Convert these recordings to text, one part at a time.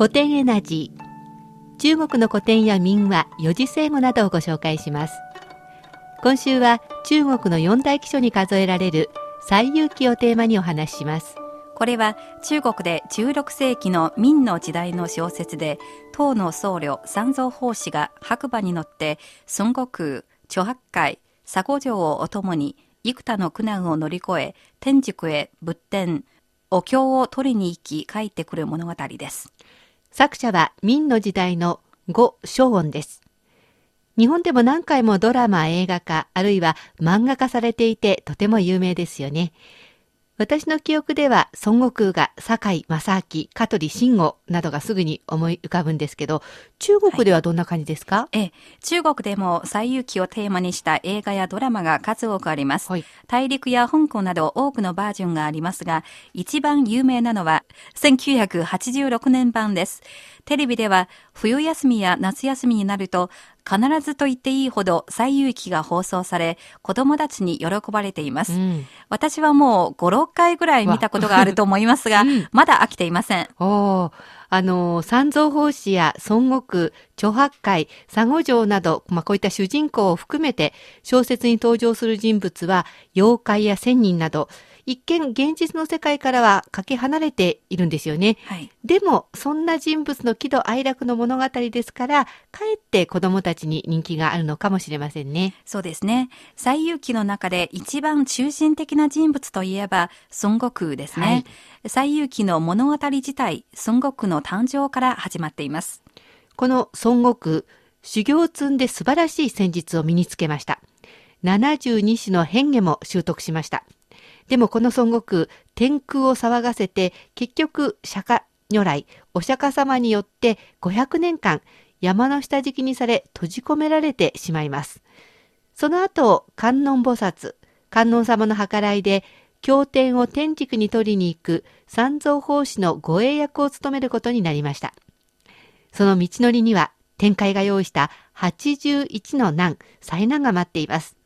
古典エナジー。中国の古典や民話四字成語などをご紹介します。今週は中国の四大記書に数えられる西遊記をテーマにお話しします。これは中国で16世紀の明の時代の小説で唐の僧侶三蔵法師が白馬に乗って孫悟空、諸八海、佐護城をお供に幾多の苦難を乗り越え天竺へ仏典お経を取りに行き帰ってくる物語です。作者は明の時代の呉昭音です日本でも何回もドラマ、映画化、あるいは漫画化されていてとても有名ですよね。私の記憶では孫悟空が堺正明、香取慎吾などがすぐに思い浮かぶんですけど、中国ではどんな感じですか、ええ、中国でも西遊記をテーマにした映画やドラマが数多くあります。はい大陸や香港など多くのバージョンがありますが、一番有名なのは1986年版です。テレビでは冬休みや夏休みになると必ずと言っていいほど西遊記が放送され、子供たちに喜ばれています。うん私はもう5、6回ぐらい見たことがあると思いますが、うんまだ飽きていません。おーあの、三蔵法師や孫悟空、諸八海、佐護城など、まあ、こういった主人公を含めて、小説に登場する人物は、妖怪や仙人など、一見現実の世界からはかけ離れているんですよね。はい。でも、そんな人物の喜怒哀楽の物語ですから、かえって子供たちに人気があるのかもしれませんね。そうですね。西遊記の中で一番中心的な人物といえば孫悟空ですね。西遊記の物語自体、孫悟空の誕生から始まっています。この孫悟空、修行を積んで素晴らしい戦術を身につけました。72種の変化も習得しました。でもこの孫悟空、天空を騒がせて、結局、釈迦如来、お釈迦様によって500年間、山の下敷きにされ閉じ込められてしまいます。その後、観音菩薩、観音様の計らいで、経典を天竺に取りに行く三蔵法師の護衛役を務めることになりました。その道のりには、天界が用意した81の難、災難が待っています。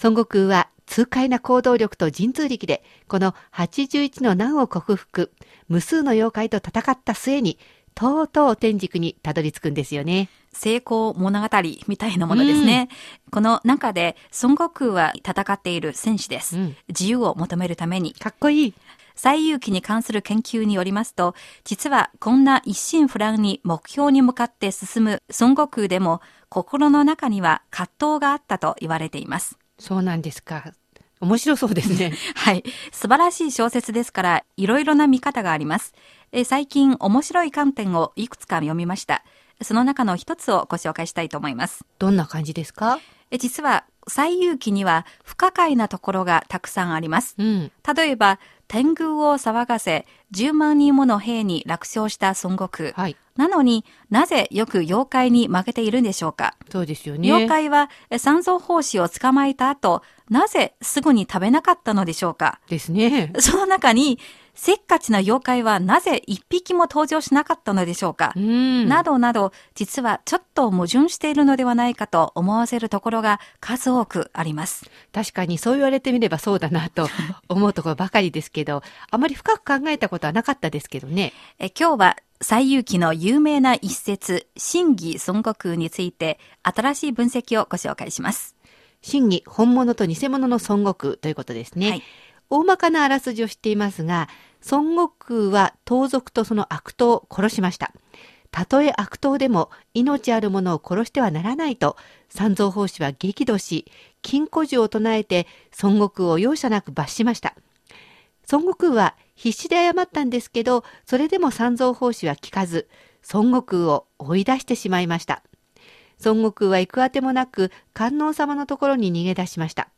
孫悟空は痛快な行動力と神通力で、この81の難を克服、無数の妖怪と戦った末に、とうとう天竺にたどり着くんですよね。成功物語みたいなものですね。この中で孫悟空は戦っている戦士です。うん自由を求めるために。かっこいい。西遊記に関する研究によりますと、実はこんな一心不乱に目標に向かって進む孫悟空でも、心の中には葛藤があったと言われています。そうなんですか。面白そうですね。はい。素晴らしい小説ですから、いろいろな見方があります。え最近面白い観点をいくつか読みました。その中の一つをご紹介したいと思います。どんな感じですか？え実は、西遊記には不可解なところがたくさんあります。うん。例えば、天狗を騒がせ、10万人もの兵に楽勝した孫悟空。はい。なのになぜよく妖怪に負けているんでしょうか？そうですよね。妖怪はえ三蔵法師を捕まえた後、なぜすぐに食べなかったのでしょうか？ですね。その中に、せっかちな妖怪はなぜ一匹も登場しなかったのでしょうか、うん。などなど、実はちょっと矛盾しているのではないかと思わせるところが数多くあります。確かにそう言われてみればそうだなと 思うところばかりですけど、あまり深く考えたことはなかったですけどね。え今日は西遊記の有名な一節、真偽孫悟空について新しい分析をご紹介します。真偽、本物と偽物の孫悟空ということですね。はい大まかなあらすじを知っていますが、孫悟空は盗賊とその悪党を殺しました。たとえ悪党でも命ある者を殺してはならないと三蔵法師は激怒し、金庫樹を唱えて孫悟空を容赦なく罰しました。孫悟空は必死で謝ったんですけど、それでも三蔵法師は聞かず、孫悟空を追い出してしまいました。孫悟空は行くあてもなく観音様のところに逃げ出しました。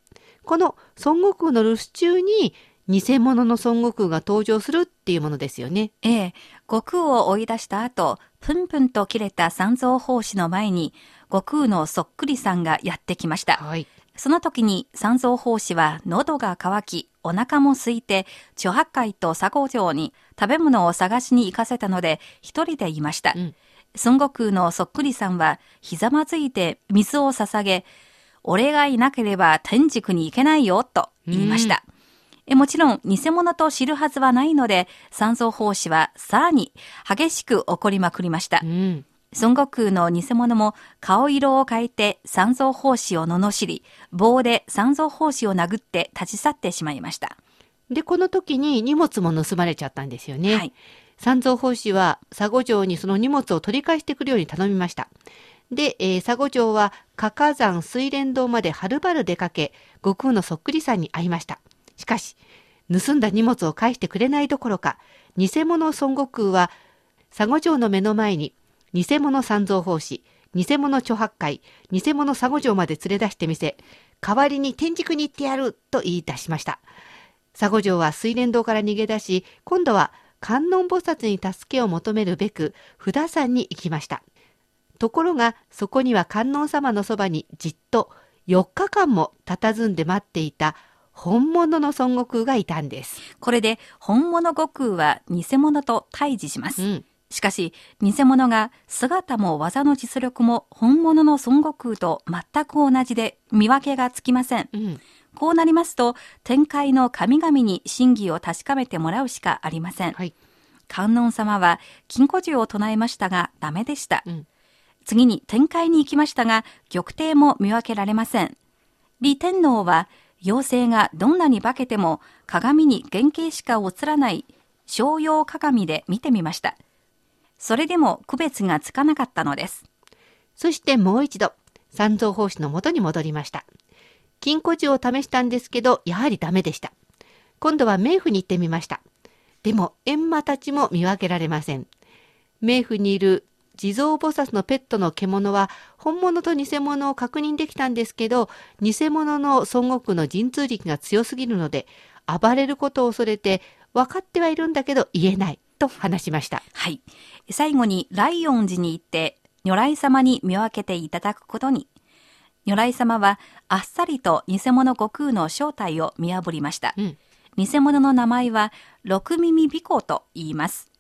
この孫悟空の留守中に偽物の孫悟空が登場するっていうものですよね。ええ、悟空を追い出した後、プンプンと切れた三蔵法師の前に、悟空のそっくりさんがやってきました。はい。その時に三蔵法師は喉が渇き、お腹も空いて、諸八海と佐合城に食べ物を探しに行かせたので、一人でいました。うん孫悟空のそっくりさんは、ひざまずいて水を捧げ、俺がいなければ天竺に行けないよ、と言いました。えもちろん、偽物と知るはずはないので、三蔵法師はさらに激しく怒りまくりましたう。ん。孫悟空の偽物も顔色を変えて三蔵法師を罵り、棒で三蔵法師を殴って立ち去ってしまいました。で、この時に荷物も盗まれちゃったんですよね。はい。三蔵法師は佐護城にその荷物を取り返してくるように頼みました。で、えー佐護城は加賀山水蓮堂まではるばる出かけ、悟空のそっくりさんに会いました。しかし、盗んだ荷物を返してくれないどころか、偽物孫悟空は佐護城の目の前に、偽物三蔵法師、偽物諸八海、偽物佐護城まで連れ出してみせ、代わりに天竺に行ってやると言い出しました。佐護城は水蓮堂から逃げ出し、今度は観音菩薩に助けを求めるべく、札山に行きました。ところが、そこには観音様のそばにじっと4日間も佇んで待っていた本物の孫悟空がいたんです。これで本物悟空は偽物と対峙します。うん。しかし、偽物が姿も技の実力も本物の孫悟空と全く同じで見分けがつきません。うん。こうなりますと、天界の神々に真偽を確かめてもらうしかありません。はい。観音様は金庫樹を唱えましたがダメでした。うん次に天界に行きましたが玉帝も見分けられません。李天皇は妖精がどんなに化けても鏡に原型しか映らない商用鏡で見てみました。それでも区別がつかなかったのです。そしてもう一度、三蔵法師の元に戻りました。金庫樹を試したんですけど、やはりダメでした。今度は冥府に行ってみました。でも、閻魔たちも見分けられません。冥府にいる地蔵菩薩のペットの獣は、本物と偽物を確認できたんですけど、偽物の孫悟空の神通力が強すぎるので、暴れることを恐れて、分かってはいるんだけど言えない、と話しました。はい。最後にライオン寺に行って如来様に見分けていただくことに。如来様はあっさりと偽物悟空の正体を見破りました。うん。偽物の名前は六耳鼻孔と言います。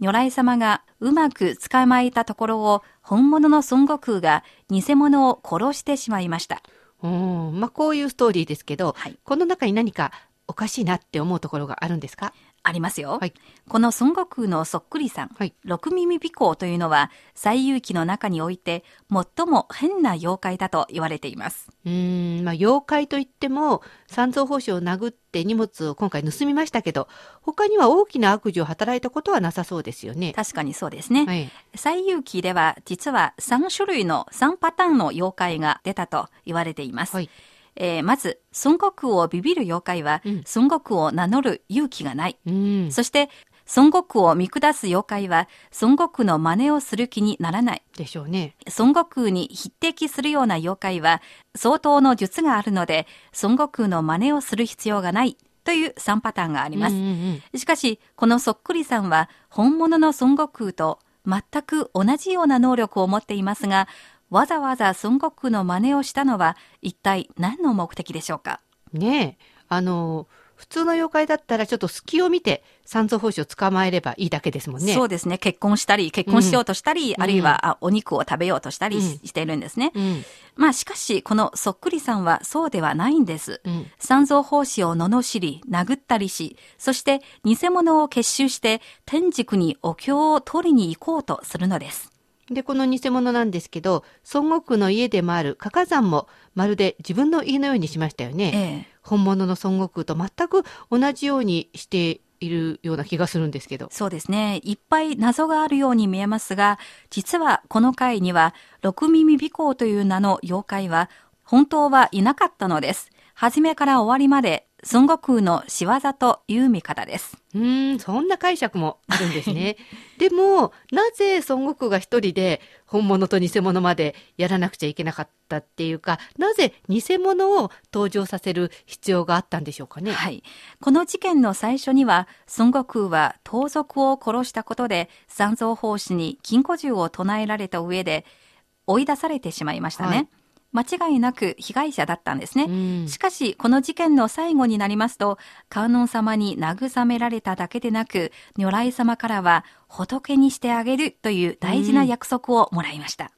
如来様がうまく捕まえたところを本物の孫悟空が偽物を殺してしまいました。うん。まあ、こういうストーリーですけど、はいこの中に何かおかしいなって思うところがあるんですか？ありますよ。はいこの孫悟空のそっくりさん、はい六耳鼻孔というのは西遊記の中において最も変な妖怪だと言われています。うーん、まあ、妖怪といっても、三蔵法師を殴って荷物を今回盗みましたけど、他には大きな悪事を働いたことはなさそうですよね。確かにそうですね。はい。西遊記では実は3種類の3パターンの妖怪が出たと言われています。はい。えーまず、孫悟空をビビる妖怪は、うん孫悟空を名乗る勇気がない。うん。そして、孫悟空を見下す妖怪は、孫悟空の真似をする気にならない。でしょうね。孫悟空に匹敵するような妖怪は、相当の術があるので、孫悟空の真似をする必要がない。という3パターンがあります。うんうんうんしかし、このそっくりさんは本物の孫悟空と全く同じような能力を持っていますが、わざわざ孫悟空の真似をしたのは一体何の目的でしょうか？ねえ。あの、普通の妖怪だったらちょっと隙を見て三蔵法師を捕まえればいいだけですもんね。そうですね。結婚したり、結婚しようとしたり、んあるいは、あお肉を食べようとしたりし,、うんているんですね。うん。まあしかし、このそっくりさんはそうではないんです。うん。三蔵法師を罵り、殴ったりし、そして偽物を結集して天竺にお経を取りに行こうとするのです。で、この偽物なんですけど、孫悟空の家でもある加山もまるで自分の家のようにしましたよね。ええ。本物の孫悟空と全く同じようにしているような気がするんですけど。そうですね。いっぱい謎があるように見えますが、実はこの回には、六耳尾行という名の妖怪は、本当はいなかったのです。初めから終わりまで、孫悟空の仕業という見方です。うーん、そんな解釈もあるんですね。でも、なぜ孫悟空が一人で本物と偽物までやらなくちゃいけなかったっていうか、なぜ偽物を登場させる必要があったんでしょうかね？はい。この事件の最初には、孫悟空は盗賊を殺したことで、三蔵法師に金庫銃を唱えられた上で、追い出されてしまいましたね。はい間違いなく被害者だったんですね。うんしかし、この事件の最後になりますと、観音様に慰められただけでなく、如来様からは仏にしてあげるという大事な約束をもらいました。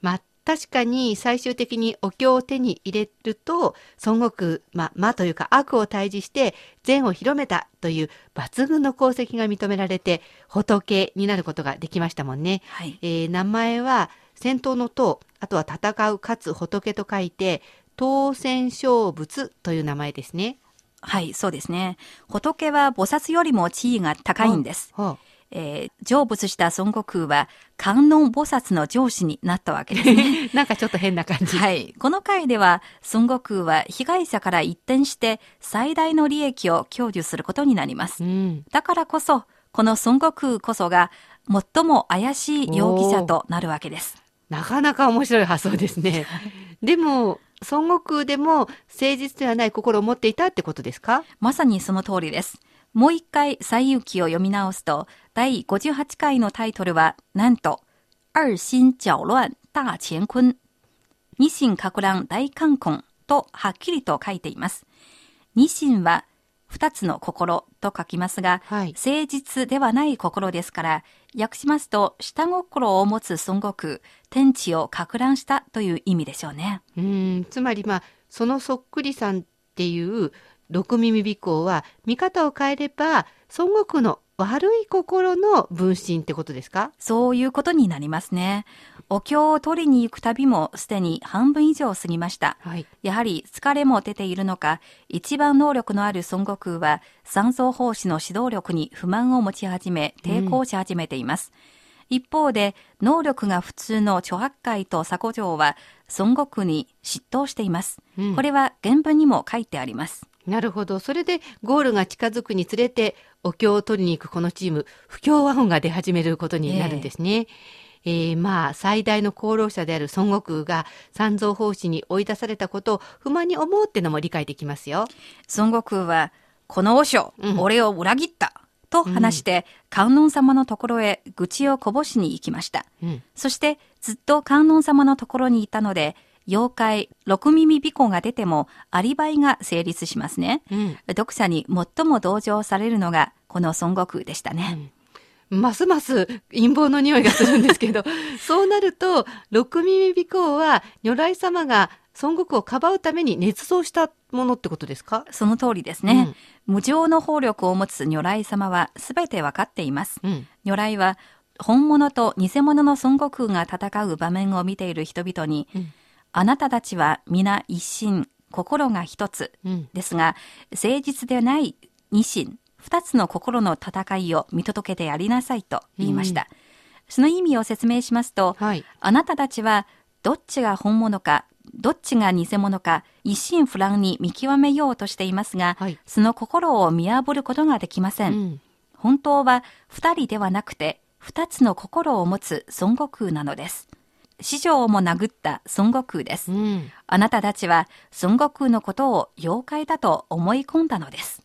まあ、確かに最終的にお経を手に入れると、孫悟空、まあ、魔というか悪を退治して善を広めたという抜群の功績が認められて、仏になることができましたもんね。はい。えー名前は戦闘の闘、あとは戦う勝つ仏と書いて、当戦勝仏という名前ですね。はい、そうですね。仏は菩薩よりも地位が高いんです。はえー成仏した孫悟空は観音菩薩の上司になったわけですね。あ なんかちょっと変な感じ。はい。この回では孫悟空は被害者から一転して最大の利益を享受することになりますう。ん。だからこそ、この孫悟空こそが最も怪しい容疑者となるわけです。なかなか面白い発想ですね。でも、孫悟空でも誠実ではない心を持っていたってことですか？まさにその通りです。もう一回、西遊記を読み直すと、第58回のタイトルは、なんと、二心搅乱大乾坤。二心格乱大観坤とはっきりと書いています。二心は、二つの心と書きますが、はい誠実ではない心ですから、訳しますと、下心を持つ孫悟空、天地を格乱したという意味でしょうね。うん、つまりまあ、そのそっくりさんっていう六耳尾行は、見方を変えれば、孫悟空の悪い心の分身ってことですか？そういうことになりますね。お経を取りに行く旅もすでに半分以上過ぎました。はい。やはり疲れも出ているのか、一番能力のある孫悟空は三蔵法師の指導力に不満を持ち始め、抵抗し始めています。一方で、能力が普通の諸八海と佐古城は孫悟空に嫉妬しています。うんこれは原文にも書いてあります。なるほど。それでゴールが近づくにつれて、お経を取りに行くこのチーム、不協和音が出始めることになるんですね。えーまあ、最大の功労者である孫悟空が三蔵法師に追い出されたことを不満に思うってのも理解できますよ。孫悟空は、この和尚、うん俺を裏切ったと話して、観音様のところへ愚痴をこぼしに行きました。うん。そして、ずっと観音様のところにいたので、妖怪、六耳尾行が出ても、アリバイが成立しますね。うん。読者に最も同情されるのが、この孫悟空でしたね。ますます陰謀の匂いがするんですけど、そうなると、六耳尾行は如来様が孫悟空をかばうために捏造したものってことですか？その通りですね。無常の法力を持つ如来様は全てわかっています。うん。如来は、本物と偽物の孫悟空が戦う場面を見ている人々に、うんあなたたちは皆一心、心が一つ、うん。ですが、誠実でない二心、二つの心の戦いを見届けてやりなさいと言いました。その意味を説明しますと、はい。あなたたちはどっちが本物か、どっちが偽物か、一心不乱に見極めようとしていますが、はいその心を見破ることができません。うん。本当は二人ではなくて、二つの心を持つ孫悟空なのです。師匠も殴った孫悟空です。うん。あなたたちは孫悟空のことを妖怪だと思い込んだのです。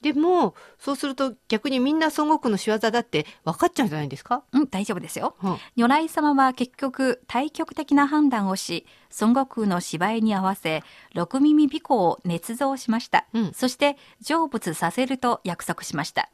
でも、そうすると逆にみんな孫悟空の仕業だって分かっちゃうんじゃないですか？うん、大丈夫ですよ。うん如来様は結局対極的な判断をし、孫悟空の芝居に合わせ、六耳尾行を捏造しました。うんそして成仏させると約束しました。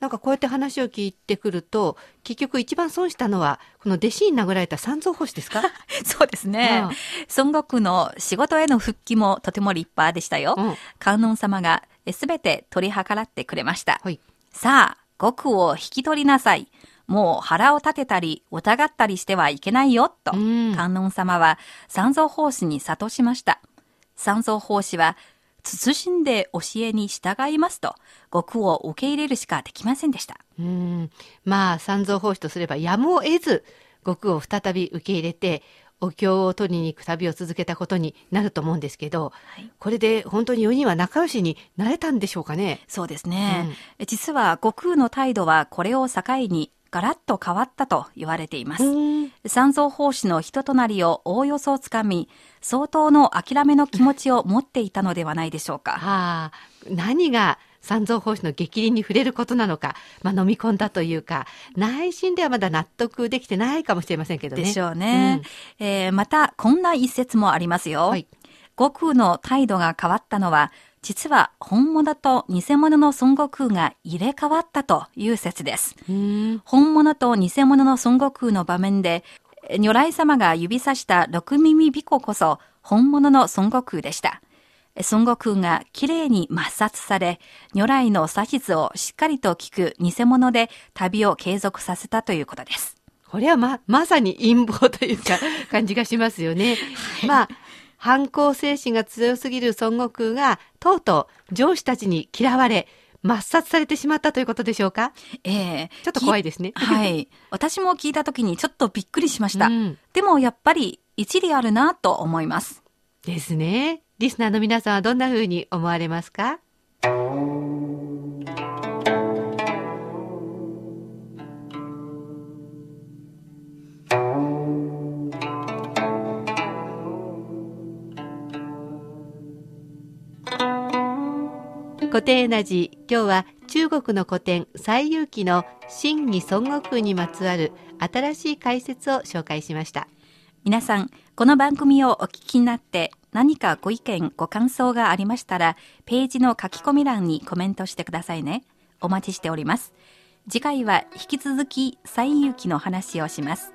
なんかこうやって話を聞いてくると、結局一番損したのは、この弟子に殴られた三蔵法師ですか？そうですね。うん孫悟空の仕事への復帰もとても立派でしたよ。うん観音様がすべて取り計らってくれました。はい。さあ、悟空を引き取りなさい。もう腹を立てたり疑ったりしてはいけないよ、と、うん観音様は三蔵法師に諭しました。三蔵法師は、慎んで教えに従いますと、悟空を受け入れるしかできませんでした。うん。まあ、三蔵法師とすればやむを得ず、悟空を再び受け入れて、お経を取りに行く旅を続けたことになると思うんですけど、はいこれで本当に4人は仲良しになれたんでしょうかね。そうですね。実は悟空の態度はこれを境にガラッと変わったと言われています。うん三蔵法師の人となりをおおよそつかみ、相当の諦めの気持ちを持っていたのではないでしょうか。はあ、何が三蔵法師の激鱗に触れることなのか、まあ、飲み込んだというか、内心ではまだ納得できてないかもしれませんけどね。でしょうね。えーまた、こんな一節もありますよ。はい悟空の態度が変わったのは、実は本物と偽物の孫悟空が入れ替わったという説です。本物と偽物の孫悟空の場面で、如来様が指さした六耳巫女こそ本物の孫悟空でした。孫悟空がきれいに抹殺され、如来の指図をしっかりと聞く偽物で旅を継続させたということです。これはま、まさに陰謀というか、感じがしますよね。まあ、反抗精神が強すぎる孫悟空が、とうとう上司たちに嫌われ、抹殺されてしまったということでしょうか？ええちょっと怖いですね。はい。私も聞いたときにちょっとびっくりしました。うんでもやっぱり一理あるなと思います。ですね。リスナーの皆さんはどんな風に思われますか？古典エナジー今日は中国の古典西遊記の真偽孫悟空にまつわる新しい解説を紹介しました皆さん、この番組をお聞きになって何かご意見、ご感想がありましたら、ページの書き込み欄にコメントしてくださいね。お待ちしております。次回は引き続き西遊記の話をします。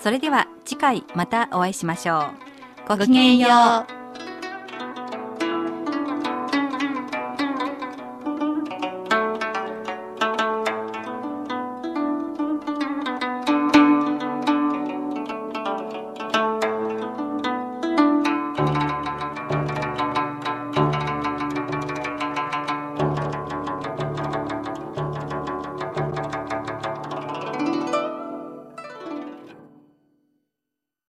それでは次回またお会いしましょう。ごきげんよう。